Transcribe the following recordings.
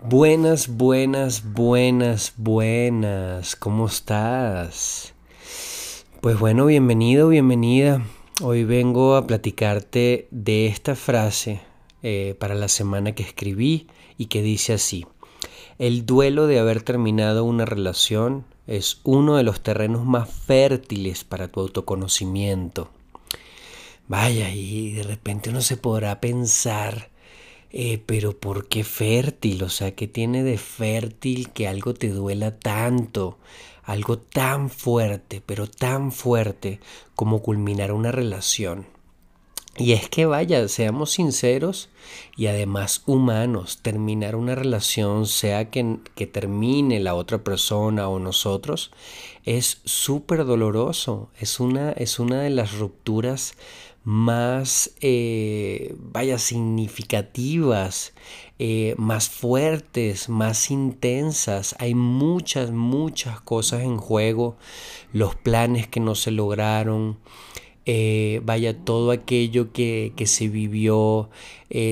Buenas, buenas, buenas, buenas. ¿Cómo estás? Pues bueno, bienvenido, bienvenida. Hoy vengo a platicarte de esta frase eh, para la semana que escribí y que dice así. El duelo de haber terminado una relación es uno de los terrenos más fértiles para tu autoconocimiento. Vaya, y de repente uno se podrá pensar eh, pero ¿por qué fértil? O sea, ¿qué tiene de fértil que algo te duela tanto? Algo tan fuerte, pero tan fuerte como culminar una relación. Y es que vaya, seamos sinceros y además humanos, terminar una relación, sea que, que termine la otra persona o nosotros, es súper doloroso, es una, es una de las rupturas más, eh, vaya, significativas, eh, más fuertes, más intensas. Hay muchas, muchas cosas en juego, los planes que no se lograron. Eh, vaya, todo aquello que, que se vivió,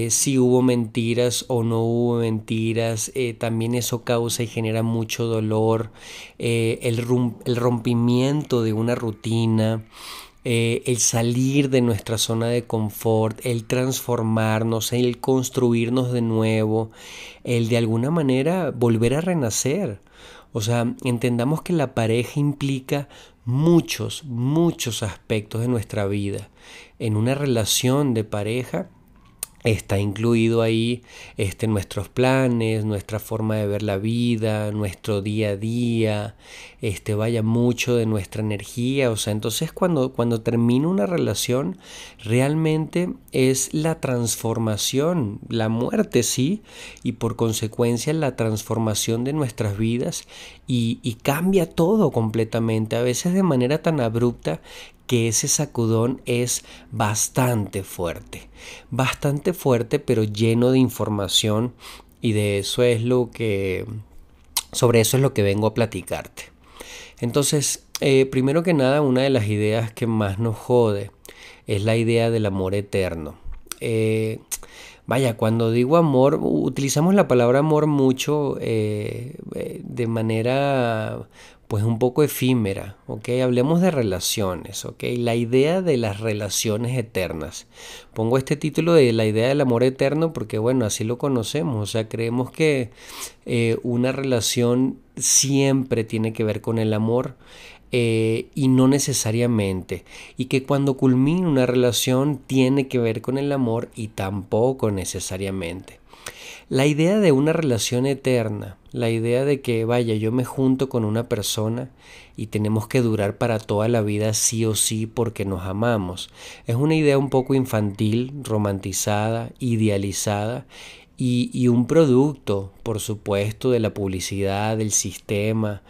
si hubo mentiras o no hubo mentiras, también eso causa y genera mucho dolor, el, el rompimiento de una rutina, eh, el salir de nuestra zona de confort, el transformarnos, el construirnos de nuevo, el de alguna manera volver a renacer. O sea, entendamos que la pareja implica muchos, muchos aspectos de nuestra vida. En una relación de pareja Está incluido ahí este, nuestros planes, nuestra forma de ver la vida, nuestro día a día, este, vaya mucho de nuestra energía. O sea, entonces cuando, cuando termina una relación, realmente es la transformación, la muerte sí, y por consecuencia la transformación de nuestras vidas y, y cambia todo completamente, a veces de manera tan abrupta que ese sacudón es bastante fuerte, bastante fuerte pero lleno de información y de eso es lo que, sobre eso es lo que vengo a platicarte. Entonces, eh, primero que nada, una de las ideas que más nos jode es la idea del amor eterno. Eh, vaya, cuando digo amor, utilizamos la palabra amor mucho eh, de manera pues un poco efímera, ¿ok? Hablemos de relaciones, ¿ok? La idea de las relaciones eternas. Pongo este título de la idea del amor eterno porque, bueno, así lo conocemos, o sea, creemos que eh, una relación siempre tiene que ver con el amor eh, y no necesariamente, y que cuando culmina una relación tiene que ver con el amor y tampoco necesariamente. La idea de una relación eterna, la idea de que, vaya, yo me junto con una persona y tenemos que durar para toda la vida sí o sí porque nos amamos, es una idea un poco infantil, romantizada, idealizada y, y un producto, por supuesto, de la publicidad, del sistema,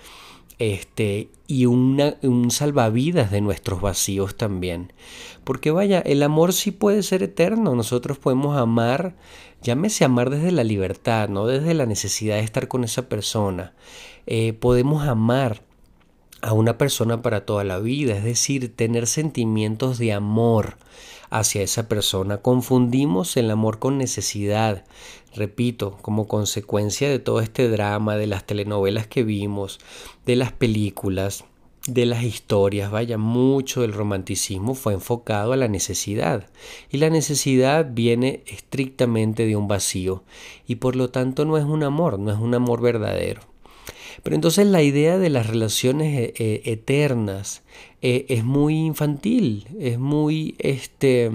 este, y una, un salvavidas de nuestros vacíos también. Porque vaya, el amor sí puede ser eterno, nosotros podemos amar Llámese amar desde la libertad, no desde la necesidad de estar con esa persona. Eh, podemos amar a una persona para toda la vida, es decir, tener sentimientos de amor hacia esa persona. Confundimos el amor con necesidad. Repito, como consecuencia de todo este drama, de las telenovelas que vimos, de las películas, de las historias, vaya, mucho del romanticismo fue enfocado a la necesidad. Y la necesidad viene estrictamente de un vacío. Y por lo tanto no es un amor, no es un amor verdadero. Pero entonces la idea de las relaciones eh, eh, eternas eh, es muy infantil, es muy, este,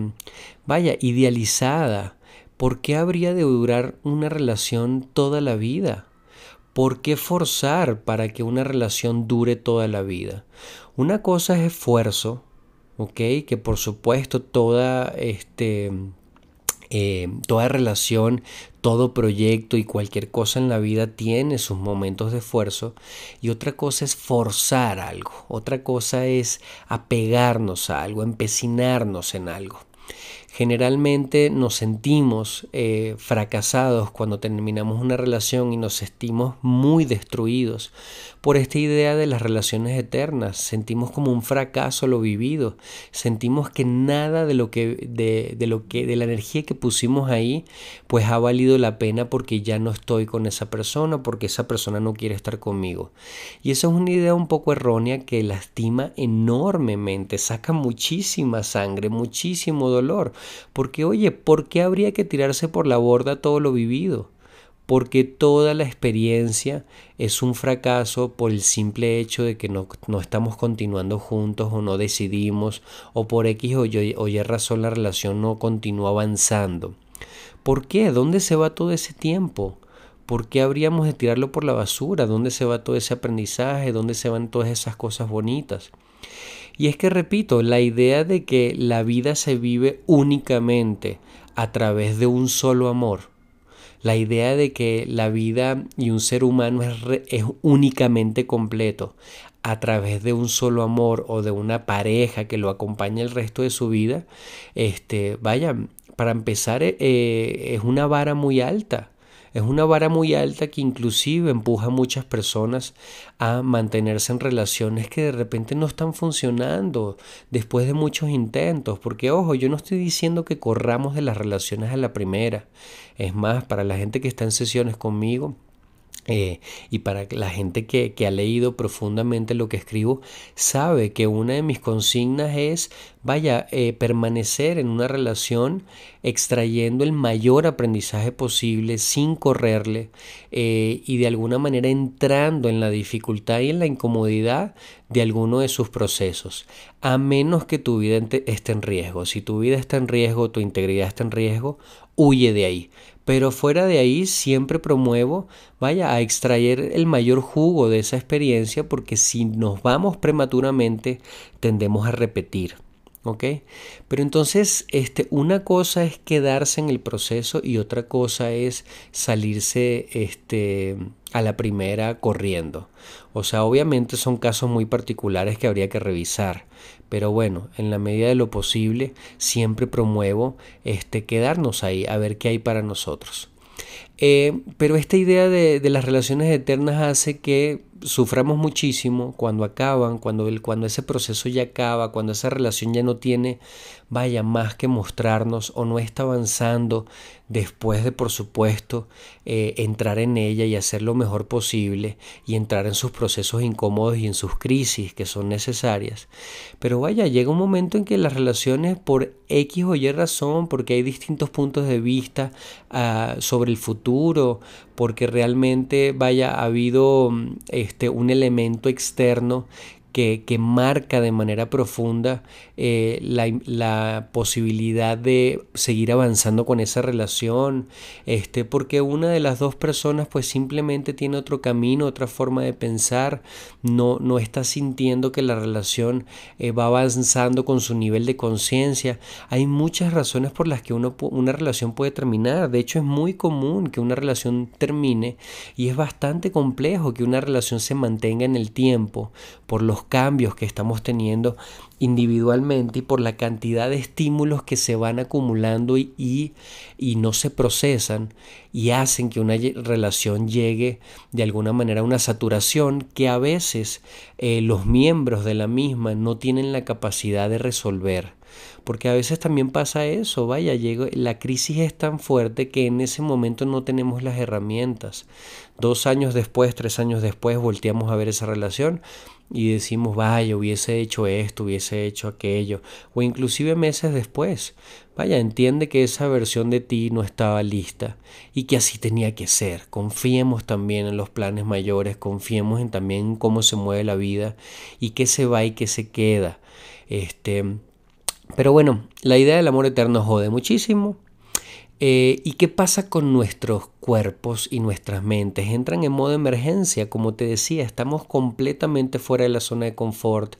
vaya, idealizada. ¿Por qué habría de durar una relación toda la vida? ¿Por qué forzar para que una relación dure toda la vida? Una cosa es esfuerzo, ¿ok? Que por supuesto toda, este, eh, toda relación, todo proyecto y cualquier cosa en la vida tiene sus momentos de esfuerzo. Y otra cosa es forzar algo. Otra cosa es apegarnos a algo, empecinarnos en algo. Generalmente nos sentimos eh, fracasados cuando terminamos una relación y nos sentimos muy destruidos por esta idea de las relaciones eternas. Sentimos como un fracaso lo vivido. Sentimos que nada de lo que, de, de lo que, de la energía que pusimos ahí, pues ha valido la pena porque ya no estoy con esa persona, porque esa persona no quiere estar conmigo. Y eso es una idea un poco errónea que lastima enormemente, saca muchísima sangre, muchísimo dolor. Porque, oye, ¿por qué habría que tirarse por la borda todo lo vivido? porque toda la experiencia es un fracaso por el simple hecho de que no, estamos continuando juntos o no decidimos o por X o Y, o y razón la relación no continúa avanzando. ¿Por qué? ¿Dónde se va todo ese tiempo? ¿Por qué habríamos de tirarlo por la basura? ¿Dónde se va todo ese aprendizaje? ¿Dónde se van todas esas cosas bonitas? Y es que, repito, la idea de que la vida se vive únicamente a través de un solo amor, la idea de que la vida y un ser humano es, es, únicamente completo a través de un solo amor o de una pareja que lo acompaña el resto de su vida, este, vaya, para empezar eh, es una vara muy alta. Es una vara muy alta que inclusive empuja a muchas personas a mantenerse en relaciones que de repente no están funcionando después de muchos intentos. Porque ojo, yo no estoy diciendo que corramos de las relaciones a la primera. Es más, para la gente que está en sesiones conmigo, eh, y para la gente que, ha leído profundamente lo que escribo, sabe que una de mis consignas es, vaya, eh, permanecer en una relación extrayendo el mayor aprendizaje posible sin correrle eh, y de alguna manera entrando en la dificultad y en la incomodidad de alguno de sus procesos, a menos que tu vida esté en riesgo. Si tu vida está en riesgo, tu integridad está en riesgo, huye de ahí. Pero fuera de ahí siempre promuevo, vaya, a extraer el mayor jugo de esa experiencia porque si nos vamos prematuramente tendemos a repetir. ¿Ok? Pero entonces, este, una cosa es quedarse en el proceso y otra cosa es salirse este, a la primera corriendo. O sea, obviamente son casos muy particulares que habría que revisar. Pero bueno, en la medida de lo posible, siempre promuevo este, quedarnos ahí a ver qué hay para nosotros. Eh, pero esta idea de, de las relaciones eternas hace que suframos muchísimo cuando acaban, cuando, el, cuando ese proceso ya acaba, cuando esa relación ya no tiene, vaya, más que mostrarnos o no está avanzando después de, por supuesto, eh, entrar en ella y hacer lo mejor posible y entrar en sus procesos incómodos y en sus crisis que son necesarias. Pero vaya, llega un momento en que las relaciones por X o Y razón, porque hay distintos puntos de vista ah, sobre el futuro, porque realmente vaya, ha habido este, un elemento externo que, marca de manera profunda eh, la, posibilidad de seguir avanzando con esa relación, este, porque una de las dos personas pues simplemente tiene otro camino, otra forma de pensar, no, no está sintiendo que la relación eh, va avanzando con su nivel de conciencia. Hay muchas razones por las que uno, una relación puede terminar, de hecho es muy común que una relación termine y es bastante complejo que una relación se mantenga en el tiempo por los cambios que estamos teniendo individualmente y por la cantidad de estímulos que se van acumulando y, y, no se procesan y hacen que una relación llegue de alguna manera a una saturación que a veces eh, los miembros de la misma no tienen la capacidad de resolver. Porque a veces también pasa eso, vaya, llega, la crisis es tan fuerte que en ese momento no tenemos las herramientas. Dos años después, tres años después, volteamos a ver esa relación y decimos, vaya, hubiese hecho esto, hubiese hecho aquello, o inclusive meses después, vaya, entiende que esa versión de ti no estaba lista y que así tenía que ser. Confiemos también en los planes mayores, confiemos en también cómo se mueve la vida y qué se va y qué se queda. Este, pero bueno, la idea del amor eterno jode muchísimo. Eh, ¿Y qué pasa con nuestros cuerpos y nuestras mentes? Entran en modo emergencia, como te decía, estamos completamente fuera de la zona de confort,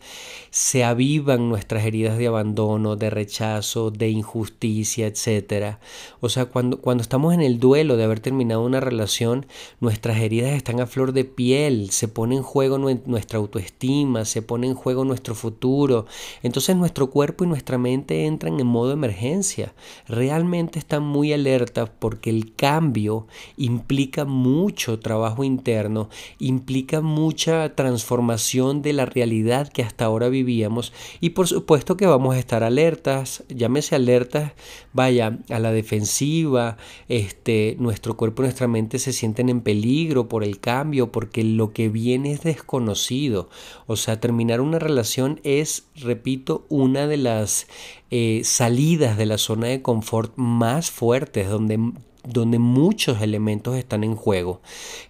se avivan nuestras heridas de abandono, de rechazo, de injusticia, etc. O sea, cuando, cuando estamos en el duelo de haber terminado una relación, nuestras heridas están a flor de piel, se pone en juego nuestra autoestima, se pone en juego nuestro futuro. Entonces nuestro cuerpo y nuestra mente entran en modo emergencia. Realmente están muy alerta porque el cambio implica mucho trabajo interno, implica mucha transformación de la realidad que hasta ahora vivíamos y por supuesto que vamos a estar alertas, llámese alertas, vaya, a la defensiva, este, nuestro cuerpo y nuestra mente se sienten en peligro por el cambio, porque lo que viene es desconocido. O sea, terminar una relación es, repito, una de las eh, salidas de la zona de confort más fuertes, donde donde muchos elementos están en juego.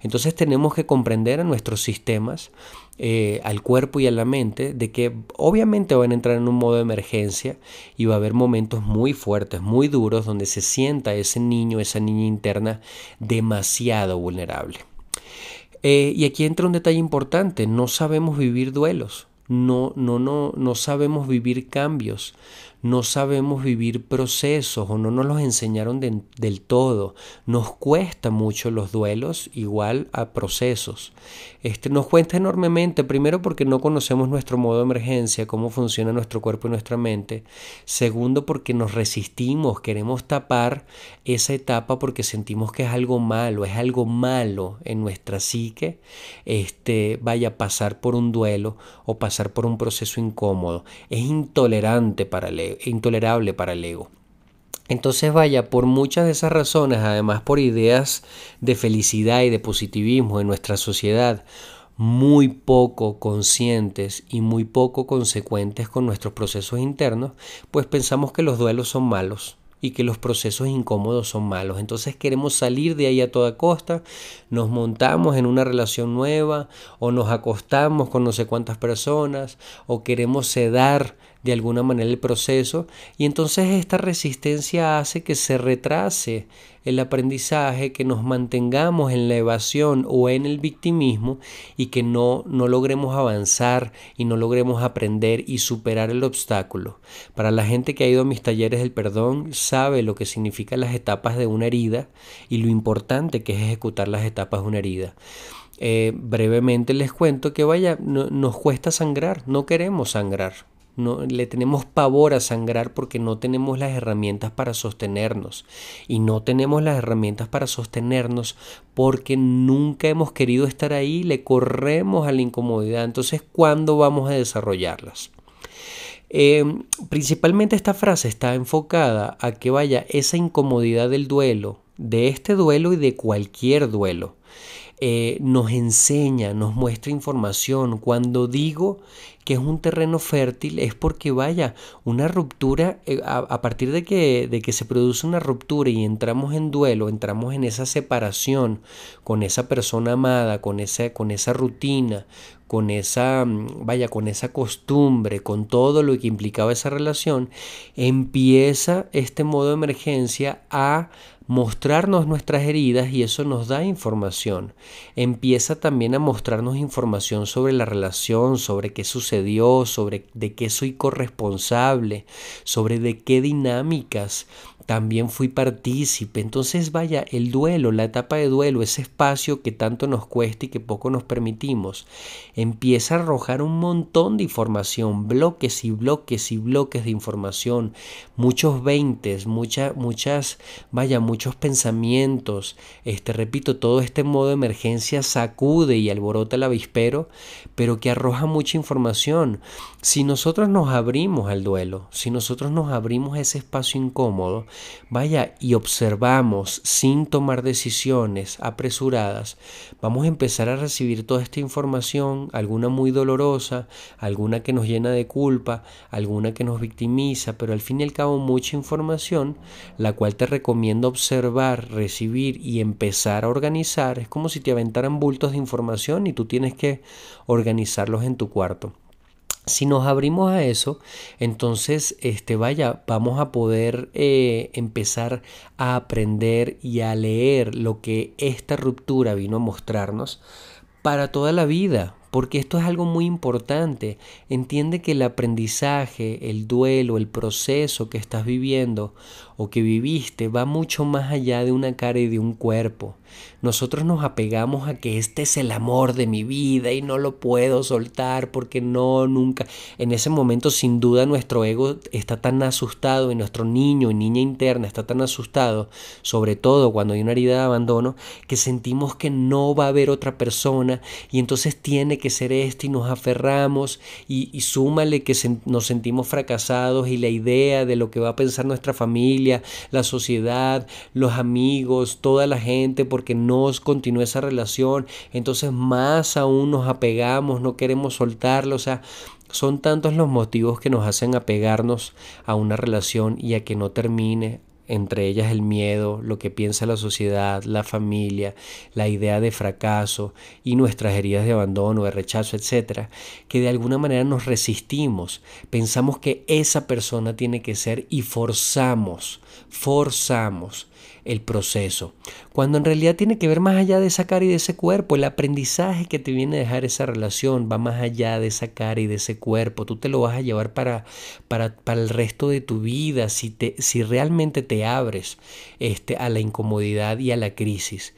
Entonces tenemos que comprender a nuestros sistemas, eh, al cuerpo y a la mente, de que obviamente van a entrar en un modo de emergencia y va a haber momentos muy fuertes, muy duros, donde se sienta ese niño, esa niña interna demasiado vulnerable. Eh, y aquí entra un detalle importante, no sabemos vivir duelos, no, no, no, no sabemos vivir cambios, no sabemos vivir procesos o no nos los enseñaron del todo. Nos cuesta mucho los duelos igual a procesos. Este, nos cuesta enormemente, primero porque no conocemos nuestro modo de emergencia, cómo funciona nuestro cuerpo y nuestra mente. Segundo porque nos resistimos, queremos tapar esa etapa porque sentimos que es algo malo, es algo malo en nuestra psique, este, vaya a pasar por un duelo o pasar por un proceso incómodo. Es intolerante para el intolerable para el ego. Entonces vaya, por muchas de esas razones, además por ideas de felicidad y de positivismo en nuestra sociedad, muy poco conscientes y muy poco consecuentes con nuestros procesos internos, pues pensamos que los duelos son malos y que los procesos incómodos son malos. Entonces queremos salir de ahí a toda costa, nos montamos en una relación nueva o nos acostamos con no sé cuántas personas o queremos sedar de alguna manera el proceso y entonces esta resistencia hace que se retrase el aprendizaje, que nos mantengamos en la evasión o en el victimismo y que no, no logremos avanzar y no logremos aprender y superar el obstáculo. Para la gente que ha ido a mis talleres del perdón sabe lo que significan las etapas de una herida y lo importante que es ejecutar las etapas de una herida. Eh, brevemente les cuento que vaya, nos cuesta sangrar, no queremos sangrar, le tenemos pavor a sangrar porque no tenemos las herramientas para sostenernos. Y no tenemos las herramientas para sostenernos porque nunca hemos querido estar ahí, le corremos a la incomodidad. Entonces, ¿cuándo vamos a desarrollarlas? Em, principalmente esta frase está enfocada a que vaya esa incomodidad del duelo, de este duelo y de cualquier duelo. Eh, nos enseña, nos muestra información. Cuando digo que es un terreno fértil es porque vaya, una ruptura, eh, a, partir de que, de que se produce una ruptura y entramos en duelo, entramos en esa separación con esa persona amada, con esa, con esa rutina, con esa, mm, vaya, con esa costumbre, con todo lo que implicaba esa relación, empieza este modo de emergencia a mostrarnos nuestras heridas y eso nos da información. Empieza también a mostrarnos información sobre la relación, sobre qué sucedió, sobre de qué soy corresponsable, sobre de qué dinámicas también fui partícipe. Entonces, vaya, el duelo, la etapa de duelo, ese espacio que tanto nos cuesta y que poco nos permitimos, empieza a arrojar un montón de información, bloques y bloques y bloques de información, muchos veintes, muchas, muchas, vaya, muchos pensamientos. Este, repito, todo este modo de emergencia sacude y alborota el avispero, pero que arroja mucha información. Si nosotros nos abrimos al duelo, si nosotros nos abrimos a ese espacio incómodo, vaya y observamos sin tomar decisiones apresuradas, vamos a empezar a recibir toda esta información, alguna muy dolorosa, alguna que nos llena de culpa, alguna que nos victimiza, pero al fin y al cabo mucha información, la cual te recomiendo observar, recibir y empezar a organizar. Es como si te aventaran bultos de información y tú tienes que organizarlos en tu cuarto. Si nos abrimos a eso, entonces, este, vaya, vamos a poder eh, empezar a aprender y a leer lo que esta ruptura vino a mostrarnos para toda la vida, porque esto es algo muy importante. Entiende que el aprendizaje, el duelo, el proceso que estás viviendo o que viviste va mucho más allá de una cara y de un cuerpo. Nosotros nos apegamos a que este es el amor de mi vida y no lo puedo soltar porque no, nunca. En ese momento sin duda nuestro ego está tan asustado y nuestro niño y niña interna está tan asustado, sobre todo cuando hay una herida de abandono, que sentimos que no va a haber otra persona y entonces tiene que ser este y nos aferramos y, y súmale que nos sentimos fracasados y la idea de lo que va a pensar nuestra familia, la sociedad, los amigos, toda la gente, porque no continúa esa relación, entonces más aún nos apegamos, no queremos soltarlo, o sea, son tantos los motivos que nos hacen apegarnos a una relación y a que no termine, entre ellas el miedo, lo que piensa la sociedad, la familia, la idea de fracaso y nuestras heridas de abandono, de rechazo, etcétera, que de alguna manera nos resistimos, pensamos que esa persona tiene que ser y forzamos, forzamos el proceso, cuando en realidad tiene que ver más allá de esa cara y de ese cuerpo, el aprendizaje que te viene a dejar esa relación va más allá de esa cara y de ese cuerpo, tú te lo vas a llevar para, para, para el resto de tu vida si, te, si realmente te abres este, a la incomodidad y a la crisis.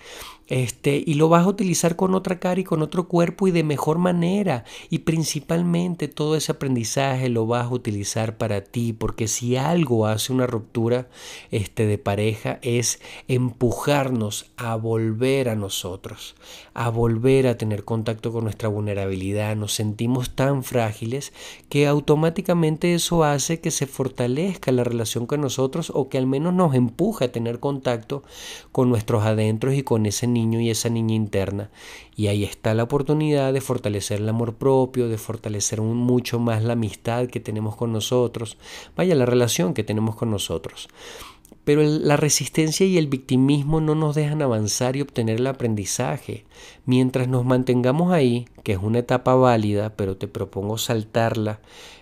Este, y lo vas a utilizar con otra cara y con otro cuerpo y de mejor manera. Y principalmente todo ese aprendizaje lo vas a utilizar para ti, porque si algo hace una ruptura este, de pareja es empujarnos a volver a nosotros, a volver a tener contacto con nuestra vulnerabilidad. Nos sentimos tan frágiles que automáticamente eso hace que se fortalezca la relación con nosotros o que al menos nos empuja a tener contacto con nuestros adentros y con ese niño y esa niña interna. Y ahí está la oportunidad de fortalecer el amor propio, de fortalecer mucho más la amistad que tenemos con nosotros, vaya la relación que tenemos con nosotros. Pero la resistencia y el victimismo no nos dejan avanzar y obtener el aprendizaje. Mientras nos mantengamos ahí, que es una etapa válida, pero te propongo saltarla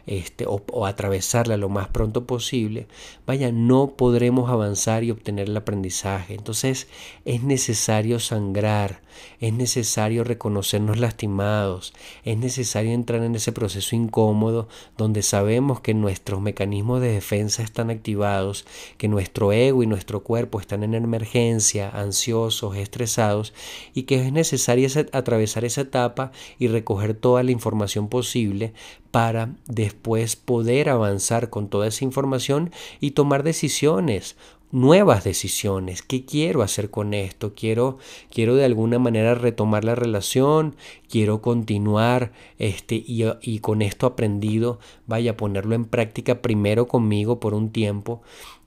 este, o, atravesarla lo más pronto posible, vaya, no podremos avanzar y obtener el aprendizaje. Entonces es necesario sangrar, es necesario reconocernos lastimados, es necesario entrar en ese proceso incómodo donde sabemos que nuestros mecanismos de defensa están activados, que nuestro ego y nuestro cuerpo están en emergencia, ansiosos, estresados y que es necesario atravesar esa etapa y recoger toda la información posible para después poder avanzar con toda esa información y tomar decisiones nuevas decisiones. ¿Qué quiero hacer con esto? Quiero, quiero de alguna manera retomar la relación, quiero continuar este, y, y con esto aprendido, vaya a ponerlo en práctica primero conmigo por un tiempo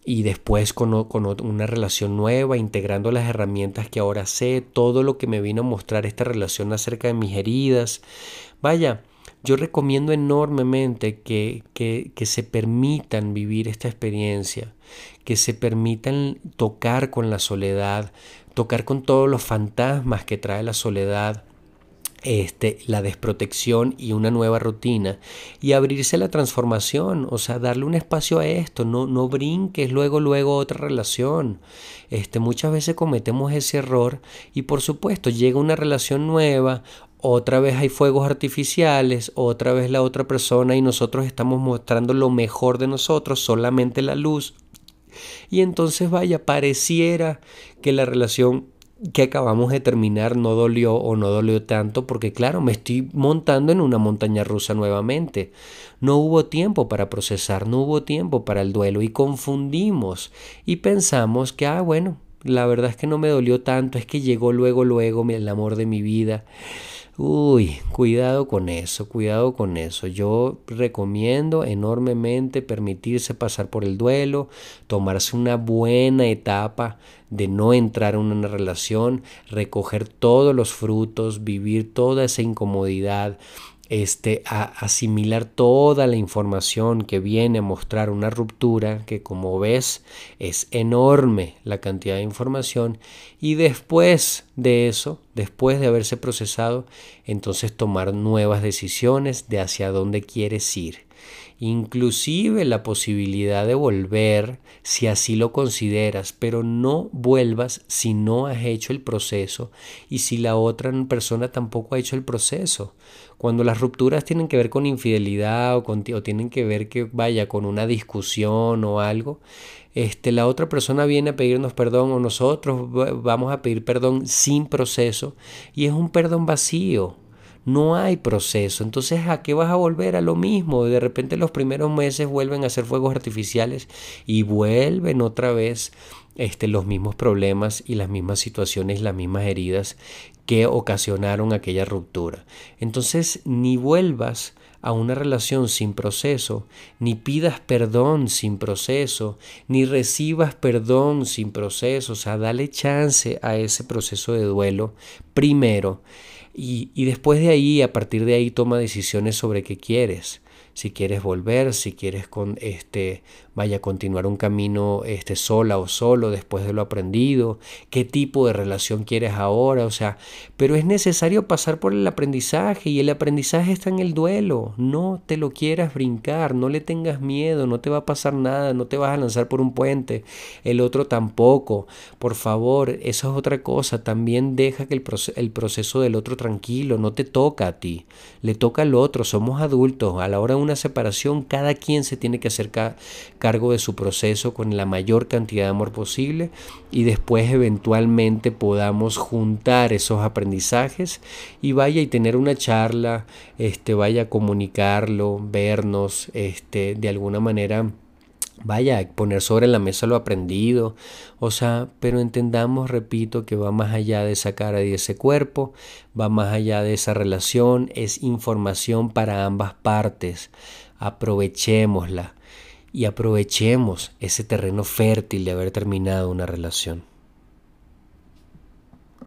y después con, con, una relación nueva, integrando las herramientas que ahora sé, todo lo que me vino a mostrar esta relación acerca de mis heridas. Vaya, yo recomiendo enormemente que, que, que, se permitan vivir esta experiencia, que se permitan tocar con la soledad, tocar con todos los fantasmas que trae la soledad, este, la desprotección y una nueva rutina y abrirse la transformación, o sea, darle un espacio a esto, no, no brinques luego, luego otra relación. Este, muchas veces cometemos ese error y por supuesto llega una relación nueva otra vez hay fuegos artificiales, otra vez la otra persona y nosotros estamos mostrando lo mejor de nosotros, solamente la luz. Y entonces vaya, pareciera que la relación que acabamos de terminar no dolió o no dolió tanto porque claro, me estoy montando en una montaña rusa nuevamente. No hubo tiempo para procesar, no hubo tiempo para el duelo y confundimos y pensamos que, ah, bueno, la verdad es que no me dolió tanto, es que llegó luego, luego el amor de mi vida. Uy, cuidado con eso, cuidado con eso. Yo recomiendo enormemente permitirse pasar por el duelo, tomarse una buena etapa de no entrar en una relación, recoger todos los frutos, vivir toda esa incomodidad, este, a asimilar toda la información que viene a mostrar una ruptura, que como ves es enorme la cantidad de información, y después de eso, después de haberse procesado, entonces tomar nuevas decisiones de hacia dónde quieres ir inclusive la posibilidad de volver si así lo consideras, pero no vuelvas si no has hecho el proceso y si la otra persona tampoco ha hecho el proceso. Cuando las rupturas tienen que ver con infidelidad o, con, o tienen que ver que vaya con una discusión o algo, este, la otra persona viene a pedirnos perdón o nosotros vamos a pedir perdón sin proceso y es un perdón vacío, no hay proceso. Entonces, ¿a qué vas a volver? A lo mismo. De repente los primeros meses vuelven a ser fuegos artificiales y vuelven otra vez este, los mismos problemas y las mismas situaciones, las mismas heridas que ocasionaron aquella ruptura. Entonces, ni vuelvas a una relación sin proceso, ni pidas perdón sin proceso, ni recibas perdón sin proceso. O sea, dale chance a ese proceso de duelo primero y, y después de ahí, a partir de ahí, toma decisiones sobre qué quieres si quieres volver, si quieres con este vaya a continuar un camino este sola o solo después de lo aprendido, qué tipo de relación quieres ahora, o sea, pero es necesario pasar por el aprendizaje y el aprendizaje está en el duelo, no te lo quieras brincar, no le tengas miedo, no te va a pasar nada, no te vas a lanzar por un puente, el otro tampoco, por favor, eso es otra cosa, también deja que el, el proceso del otro tranquilo, no te toca a ti, le toca al otro, somos adultos, a la hora una separación, cada quien se tiene que hacer cargo de su proceso con la mayor cantidad de amor posible y después eventualmente podamos juntar esos aprendizajes y vaya y tener una charla, este, vaya a comunicarlo, vernos, este, de alguna manera vaya, poner sobre la mesa lo aprendido, o sea, pero entendamos, repito, que va más allá de esa cara y ese cuerpo, va más allá de esa relación, es información para ambas partes, aprovechémosla y aprovechemos ese terreno fértil de haber terminado una relación.